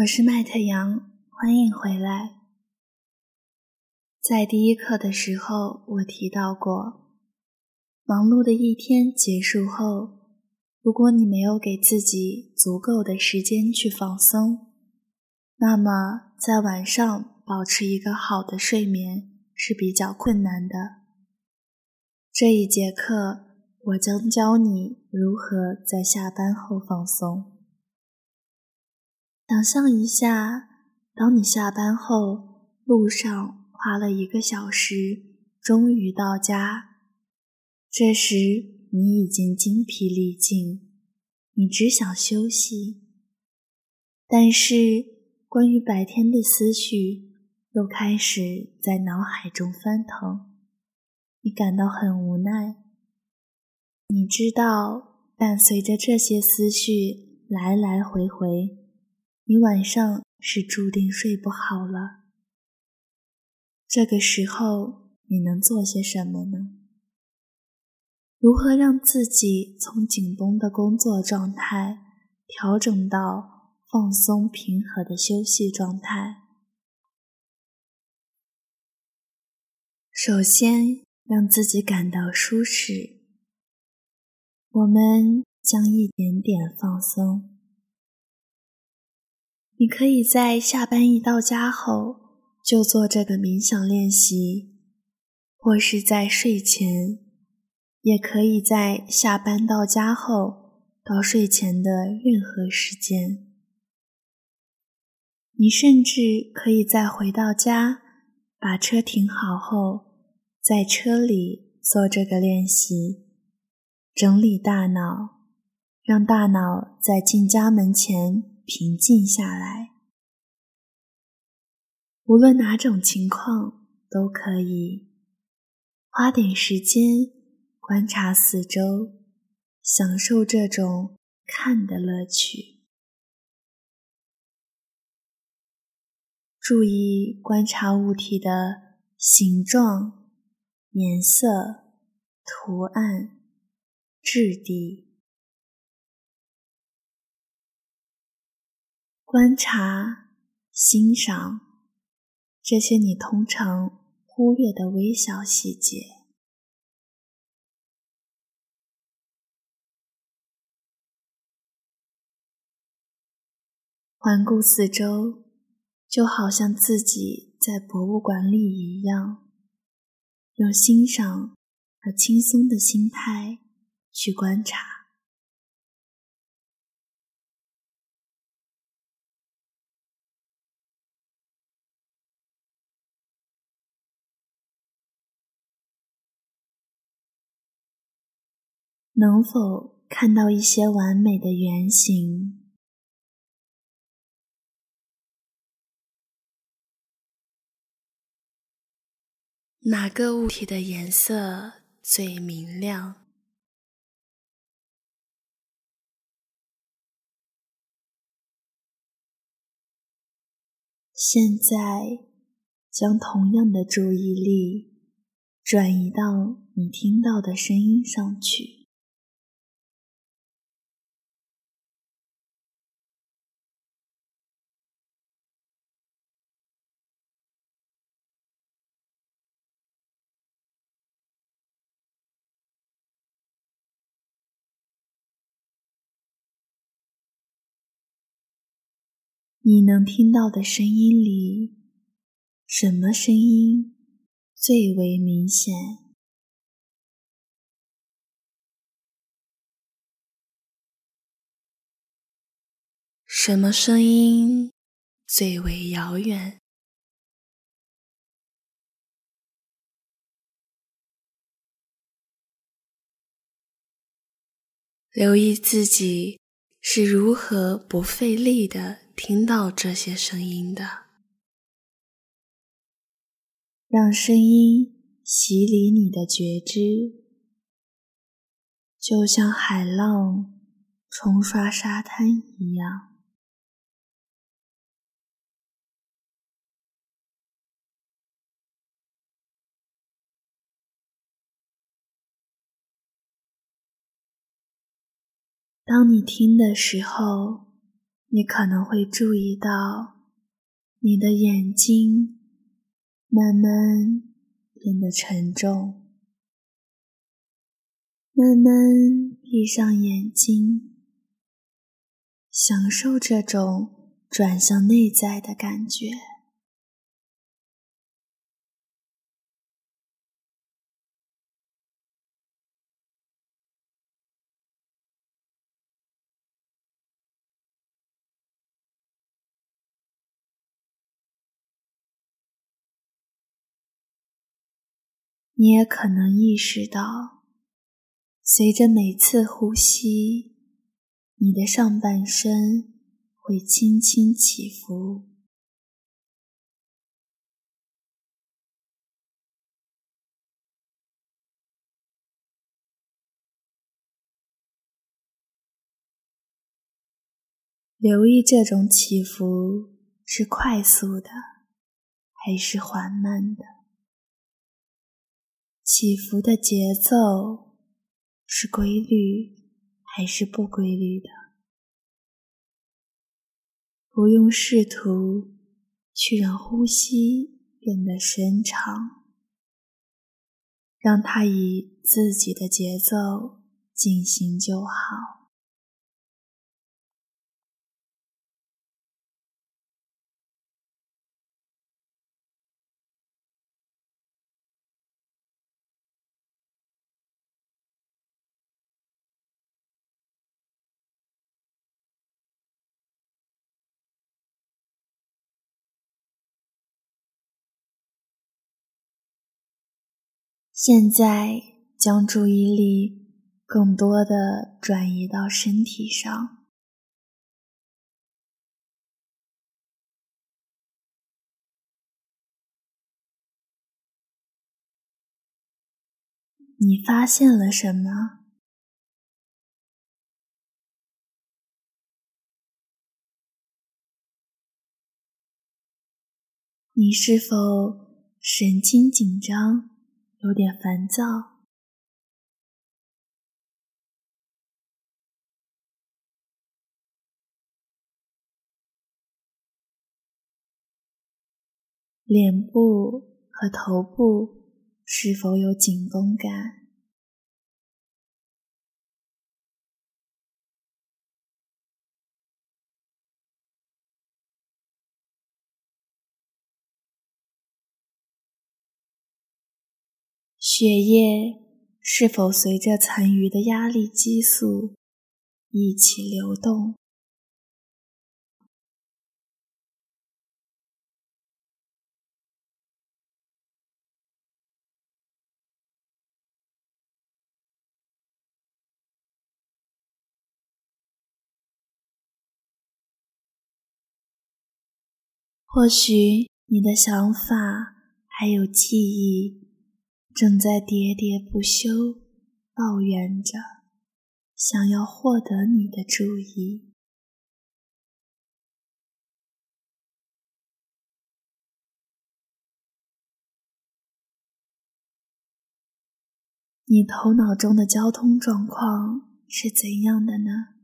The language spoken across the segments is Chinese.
我是麦特杨，欢迎回来。在第一课的时候，我提到过，忙碌的一天结束后，如果你没有给自己足够的时间去放松，那么在晚上保持一个好的睡眠是比较困难的。这一节课，我将教你如何在下班后放松。想象一下，当你下班后，路上花了一个小时，终于到家。这时你已经精疲力尽，你只想休息。但是关于白天的思绪又开始在脑海中翻腾，你感到很无奈。你知道，伴随着这些思绪来来回回。你晚上是注定睡不好了。这个时候你能做些什么呢？如何让自己从紧绷的工作状态调整到放松平和的休息状态？首先，让自己感到舒适。我们将一点点放松。你可以在下班一到家后就做这个冥想练习，或是在睡前，也可以在下班到家后到睡前的任何时间。你甚至可以在回到家，把车停好后，在车里做这个练习，整理大脑，让大脑在进家门前。平静下来，无论哪种情况都可以花点时间观察四周，享受这种看的乐趣。注意观察物体的形状、颜色、图案、质地。观察、欣赏这些你通常忽略的微小细节，环顾四周，就好像自己在博物馆里一样，用欣赏和轻松的心态去观察。能否看到一些完美的原型？哪个物体的颜色最明亮？现在，将同样的注意力转移到你听到的声音上去。你能听到的声音里，什么声音最为明显？什么声音最为遥远？留意自己是如何不费力的。听到这些声音的，让声音洗礼你的觉知，就像海浪冲刷沙滩一样。当你听的时候。你可能会注意到，你的眼睛慢慢变得沉重。慢慢闭上眼睛，享受这种转向内在的感觉。你也可能意识到，随着每次呼吸，你的上半身会轻轻起伏。留意这种起伏是快速的，还是缓慢的。起伏的节奏是规律还是不规律的？不用试图去让呼吸变得深长，让它以自己的节奏进行就好。现在将注意力更多的转移到身体上，你发现了什么？你是否神经紧张？有点烦躁，脸部和头部是否有紧绷感？血液是否随着残余的压力激素一起流动？或许你的想法还有记忆。正在喋喋不休抱怨着，想要获得你的注意。你头脑中的交通状况是怎样的呢？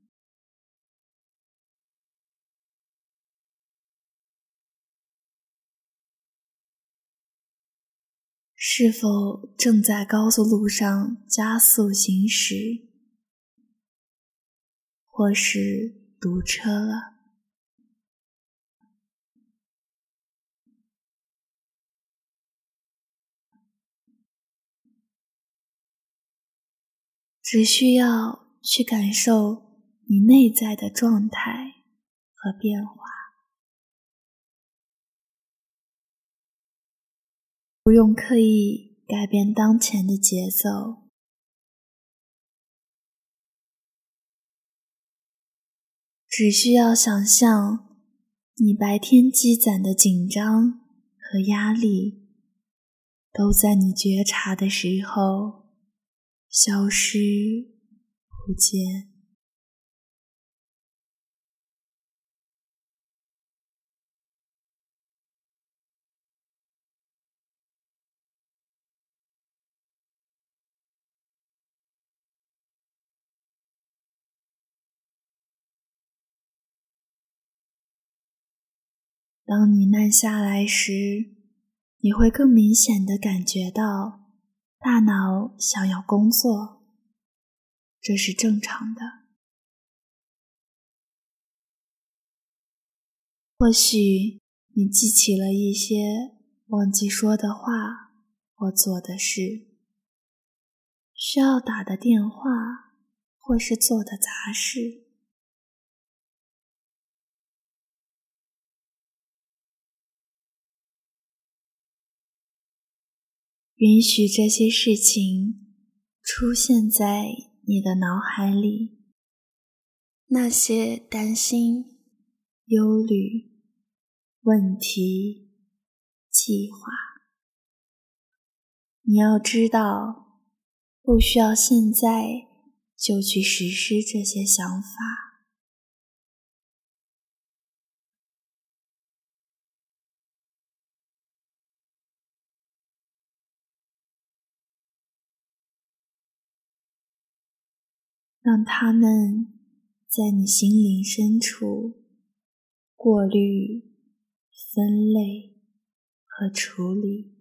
是否正在高速路上加速行驶，或是堵车了？只需要去感受你内在的状态和变化。不用刻意改变当前的节奏，只需要想象你白天积攒的紧张和压力，都在你觉察的时候消失不见。当你慢下来时，你会更明显的感觉到大脑想要工作，这是正常的。或许你记起了一些忘记说的话或做的事，需要打的电话或是做的杂事。允许这些事情出现在你的脑海里，那些担心、忧虑、问题、计划，你要知道，不需要现在就去实施这些想法。让他们在你心灵深处过滤、分类和处理。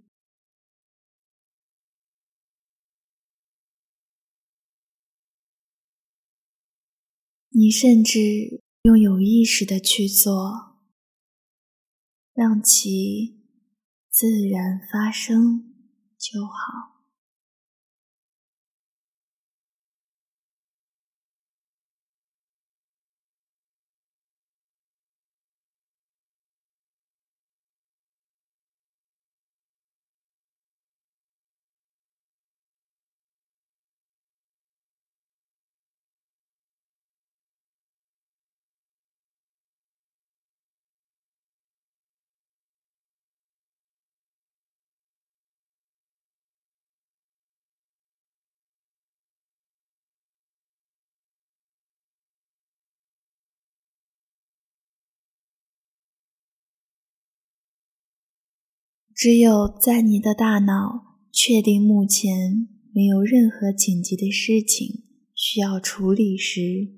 你甚至用有意识的去做，让其自然发生就好。只有在你的大脑确定目前没有任何紧急的事情需要处理时，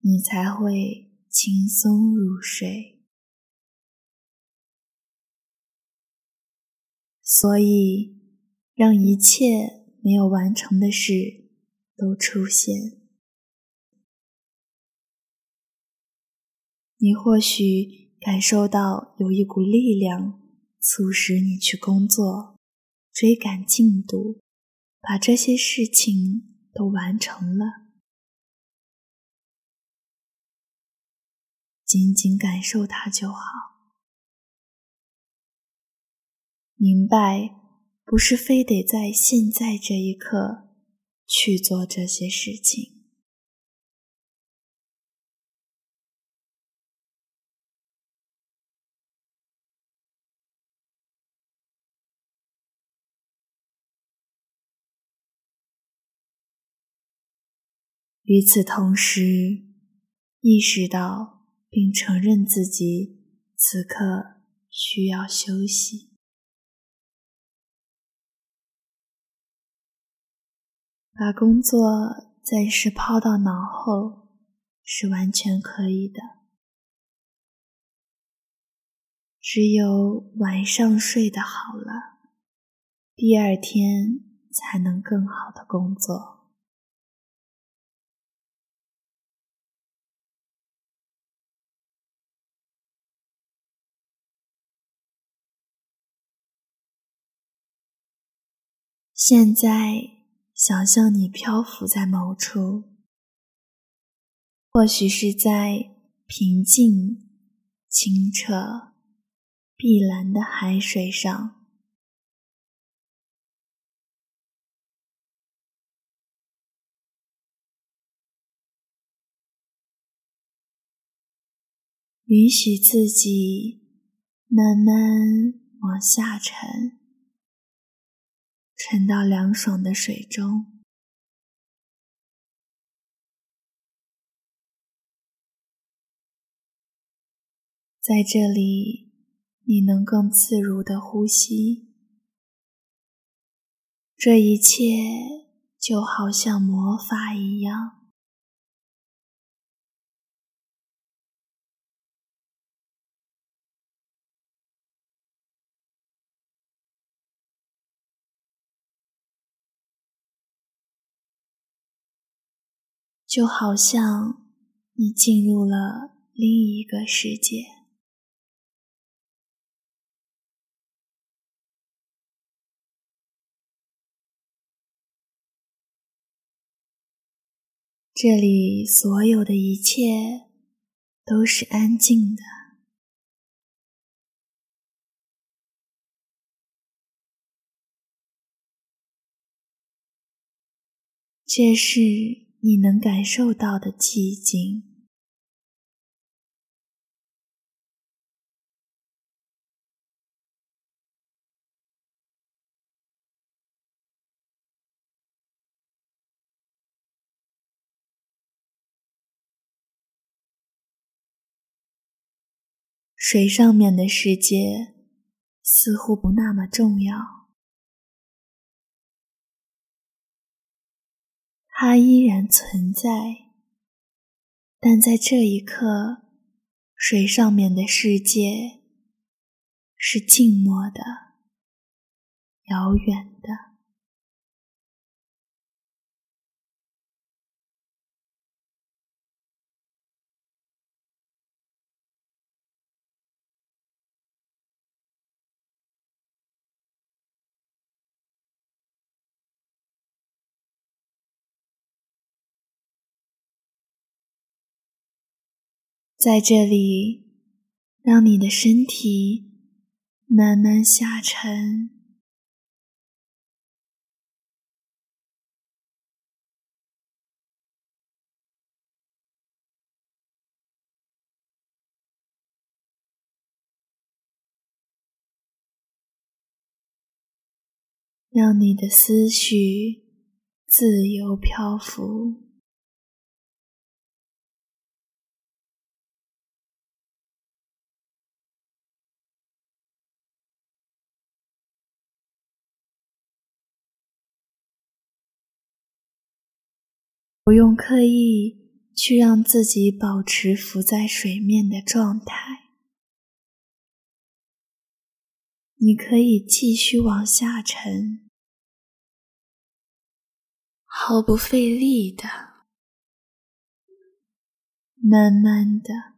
你才会轻松入睡。所以，让一切没有完成的事都出现。你或许感受到有一股力量。促使你去工作，追赶进度，把这些事情都完成了。仅仅感受它就好。明白，不是非得在现在这一刻去做这些事情。与此同时，意识到并承认自己此刻需要休息，把工作暂时抛到脑后是完全可以的。只有晚上睡得好了，第二天才能更好的工作。现在，想象你漂浮在某处，或许是在平静、清澈、碧蓝的海水上，允许自己慢慢往下沉。沉到凉爽的水中，在这里，你能更自如的呼吸。这一切就好像魔法一样。就好像你进入了另一个世界。这里所有的一切都是安静的，这是你能感受到的寂静。水上面的世界似乎不那么重要，它依然存在，但在这一刻，水上面的世界是静默的、遥远的。在这里，让你的身体慢慢下沉，让你的思绪自由漂浮。不用刻意去让自己保持浮在水面的状态，你可以继续往下沉，毫不费力的，慢慢的。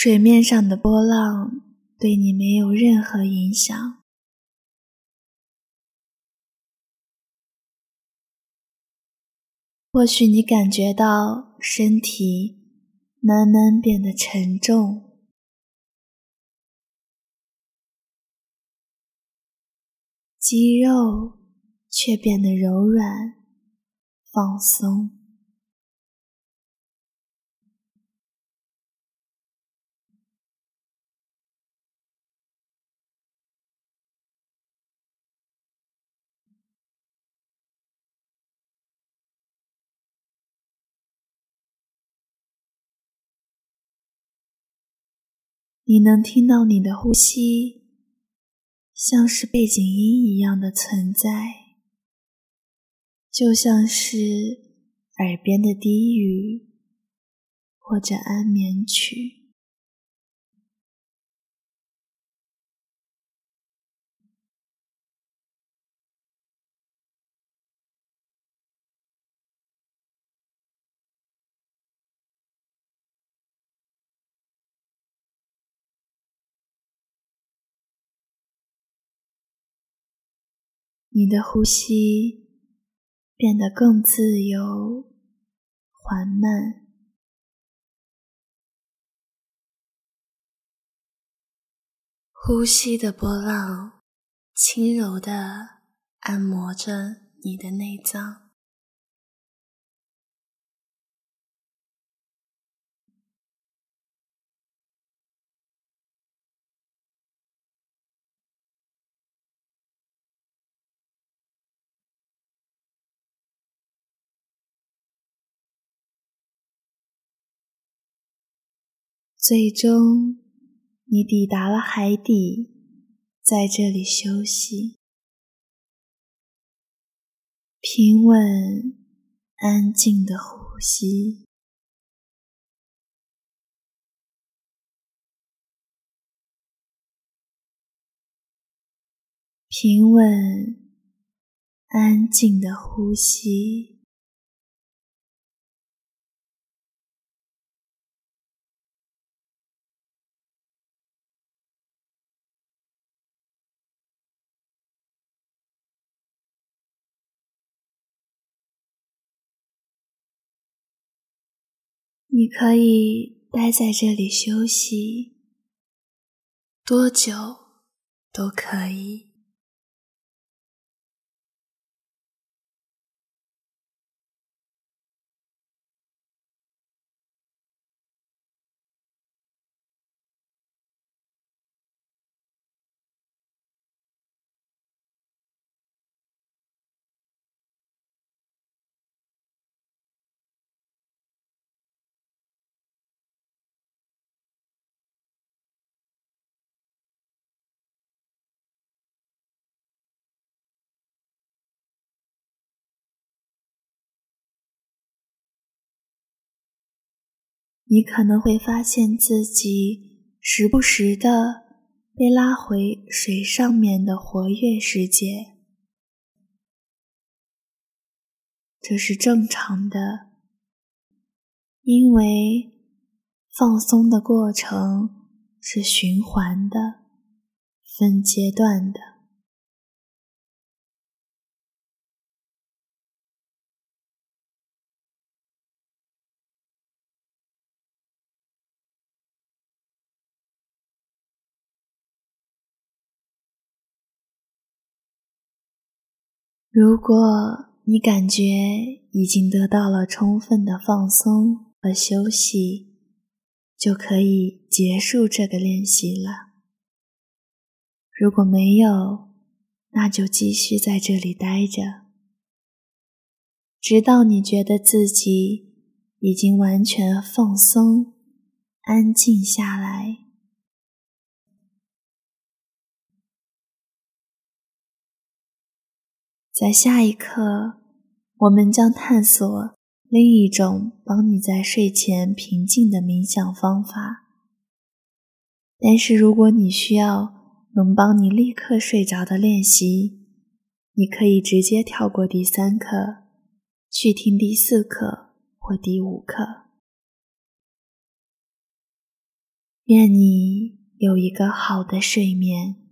水面上的波浪对你没有任何影响。或许你感觉到身体慢慢变得沉重，肌肉却变得柔软、放松。你能听到你的呼吸，像是背景音一样的存在，就像是耳边的低语或者安眠曲。你的呼吸变得更自由、缓慢，呼吸的波浪轻柔地按摩着你的内脏。最终，你抵达了海底，在这里休息，平稳、安静的呼吸。平稳、安静的呼吸，你可以待在这里休息，多久都可以。你可能会发现自己时不时的被拉回水上面的活跃世界，这是正常的，因为放松的过程是循环的、分阶段的。如果你感觉已经得到了充分的放松和休息，就可以结束这个练习了。如果没有，那就继续在这里待着，直到你觉得自己已经完全放松、安静下来。在下一刻，我们将探索另一种帮你在睡前平静的冥想方法。但是，如果你需要能帮你立刻睡着的练习，你可以直接跳过第三课，去听第四课或第五课。愿你有一个好的睡眠。